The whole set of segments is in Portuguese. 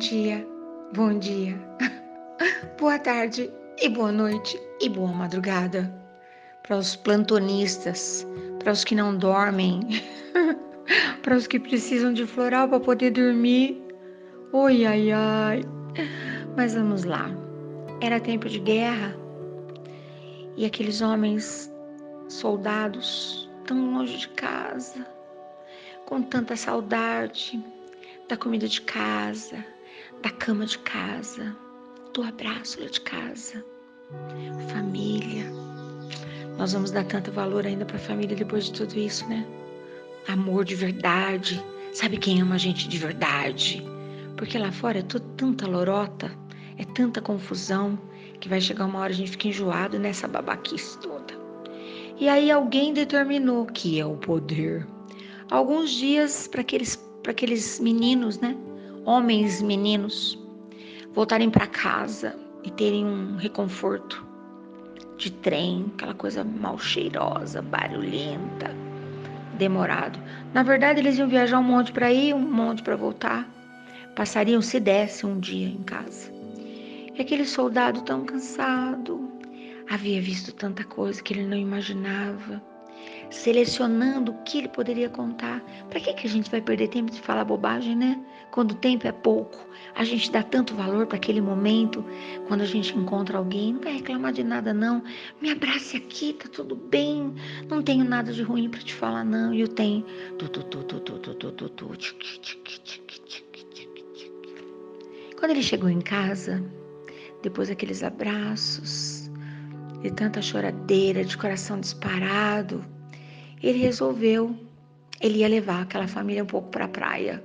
dia, bom dia, boa tarde e boa noite e boa madrugada para os plantonistas, para os que não dormem, para os que precisam de floral para poder dormir. Oi, ai, ai. Mas vamos lá. Era tempo de guerra e aqueles homens soldados tão longe de casa, com tanta saudade da comida de casa, da cama de casa, do abraço de casa, família. Nós vamos dar tanto valor ainda para a família depois de tudo isso, né? Amor de verdade. Sabe quem ama a gente de verdade? Porque lá fora é tudo tanta lorota, é tanta confusão, que vai chegar uma hora a gente fica enjoado nessa babaquice toda. E aí alguém determinou que é o poder. Alguns dias para aqueles, aqueles meninos, né? Homens meninos, voltarem para casa e terem um reconforto de trem, aquela coisa mal cheirosa, barulhenta, demorado. Na verdade, eles iam viajar um monte para ir, um monte para voltar. Passariam, se desse, um dia em casa. E aquele soldado tão cansado, havia visto tanta coisa que ele não imaginava, selecionando o que ele poderia contar. Para que, que a gente vai perder tempo de falar bobagem, né? Quando o tempo é pouco, a gente dá tanto valor para aquele momento. Quando a gente encontra alguém, não vai reclamar de nada, não. Me abrace aqui, tá tudo bem. Não tenho nada de ruim para te falar, não. E eu tenho. Quando ele chegou em casa, depois daqueles abraços, de tanta choradeira, de coração disparado, ele resolveu, ele ia levar aquela família um pouco para a praia.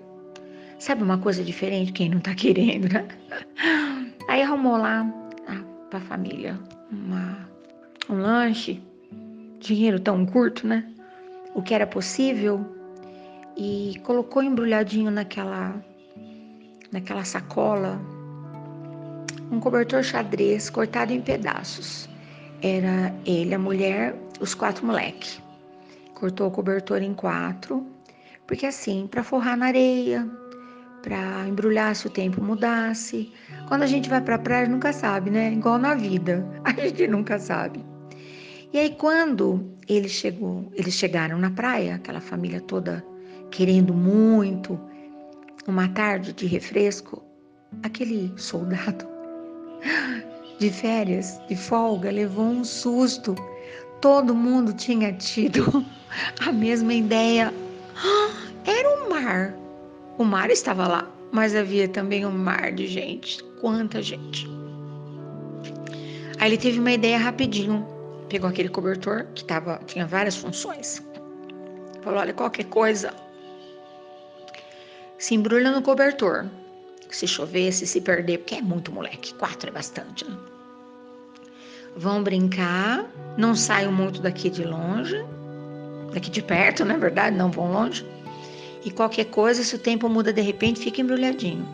Sabe uma coisa diferente? Quem não tá querendo, né? Aí arrumou lá para a família uma, um lanche, dinheiro tão curto, né? O que era possível e colocou embrulhadinho naquela naquela sacola um cobertor xadrez cortado em pedaços. Era ele, a mulher, os quatro moleques. Cortou o cobertor em quatro, porque assim, para forrar na areia, para embrulhar se o tempo mudasse. Quando a gente vai para a praia, nunca sabe, né? Igual na vida, a gente nunca sabe. E aí quando ele chegou, eles chegaram na praia, aquela família toda querendo muito, uma tarde de refresco, aquele soldado de férias, de folga, levou um susto. Todo mundo tinha tido a mesma ideia. Era um mar. O mar estava lá, mas havia também um mar de gente. Quanta gente. Aí ele teve uma ideia rapidinho. Pegou aquele cobertor que tava, tinha várias funções. Falou: olha, qualquer coisa, se embrulha no cobertor. Se chover, se perder, porque é muito moleque. Quatro é bastante, né? Vão brincar, não saiam muito daqui de longe, daqui de perto, na é verdade, não vão longe. E qualquer coisa, se o tempo muda de repente, fica embrulhadinho.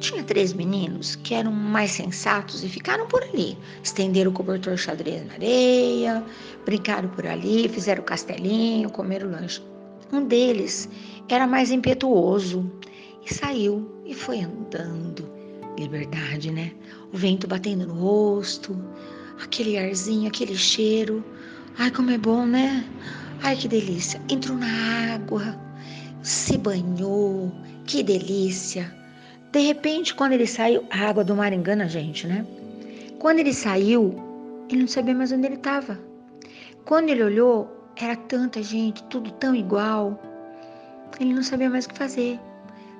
Tinha três meninos que eram mais sensatos e ficaram por ali. Estenderam o cobertor xadrez na areia, brincaram por ali, fizeram castelinho, comeram lanche. Um deles era mais impetuoso e saiu e foi andando. Liberdade, né? O vento batendo no rosto, aquele arzinho, aquele cheiro. Ai, como é bom, né? Ai, que delícia. Entrou na água, se banhou, que delícia. De repente, quando ele saiu, a água do mar engana a gente, né? Quando ele saiu, ele não sabia mais onde ele estava. Quando ele olhou, era tanta gente, tudo tão igual. Ele não sabia mais o que fazer.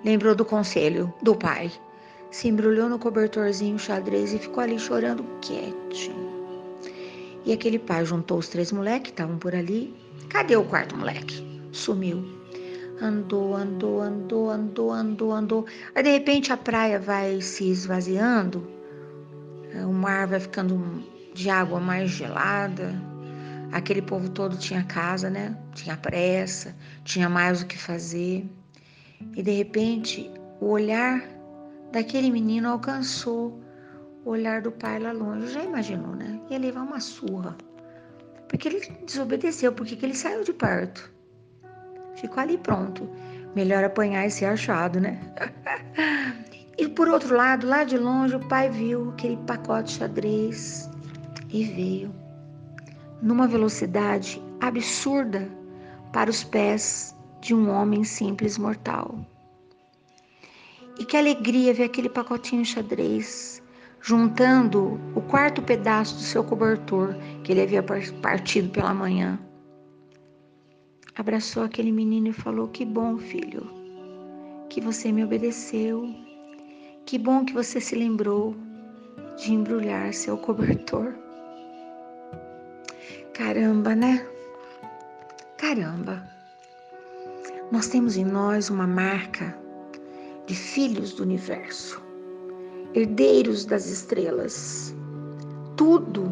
Lembrou do conselho do pai. Se embrulhou no cobertorzinho xadrez e ficou ali chorando quietinho. E aquele pai juntou os três moleques que estavam por ali. Cadê o quarto moleque? Sumiu. Andou, andou, andou, andou, andou, andou. Aí de repente a praia vai se esvaziando, o mar vai ficando de água mais gelada. Aquele povo todo tinha casa, né? Tinha pressa, tinha mais o que fazer. E de repente, o olhar daquele menino alcançou o olhar do pai lá longe. Já imaginou, né? Ia levar uma surra. Porque ele desobedeceu, porque ele saiu de perto. Ficou ali pronto. Melhor apanhar e ser achado, né? E por outro lado, lá de longe, o pai viu aquele pacote xadrez e veio numa velocidade absurda para os pés de um homem simples mortal. E que alegria ver aquele pacotinho xadrez juntando o quarto pedaço do seu cobertor que ele havia partido pela manhã. Abraçou aquele menino e falou: Que bom, filho, que você me obedeceu. Que bom que você se lembrou de embrulhar seu cobertor. Caramba, né? Caramba. Nós temos em nós uma marca de filhos do universo, herdeiros das estrelas. Tudo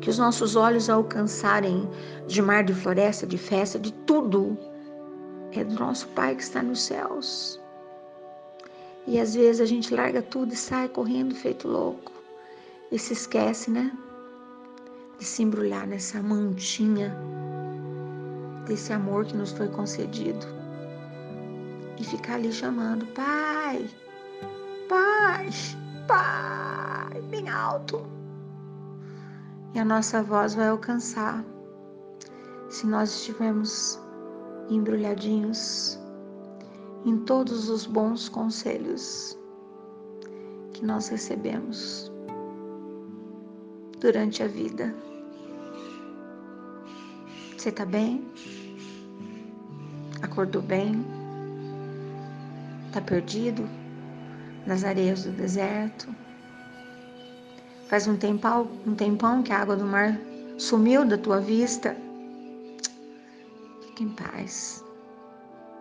que os nossos olhos alcançarem de mar, de floresta, de festa, de tudo, é do nosso Pai que está nos céus. E às vezes a gente larga tudo e sai correndo feito louco. E se esquece, né? De se embrulhar nessa mantinha desse amor que nos foi concedido e ficar ali chamando: Pai, Pai, Pai, bem alto. E a nossa voz vai alcançar se nós estivermos embrulhadinhos em todos os bons conselhos que nós recebemos durante a vida. Você tá bem? Acordou bem? Está perdido nas areias do deserto? Faz um tempão, um tempão que a água do mar sumiu da tua vista? Fique em paz.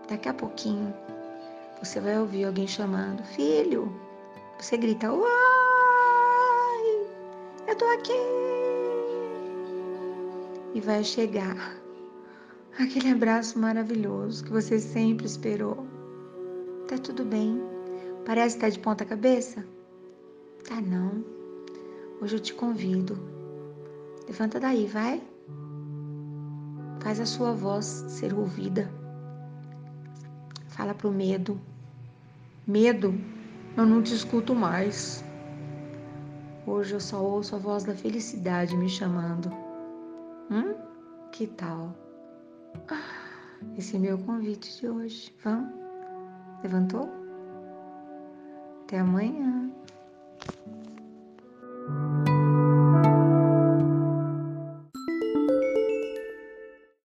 Daqui a pouquinho você vai ouvir alguém chamando: Filho. Você grita: Uai, eu tô aqui. E vai chegar aquele abraço maravilhoso que você sempre esperou. Tá tudo bem. Parece estar tá de ponta cabeça? Tá não. Hoje eu te convido. Levanta daí, vai. Faz a sua voz ser ouvida. Fala pro medo. Medo, eu não te escuto mais. Hoje eu só ouço a voz da felicidade me chamando. Hum? Que tal? Esse é meu convite de hoje. Vamos? Levantou? Até amanhã.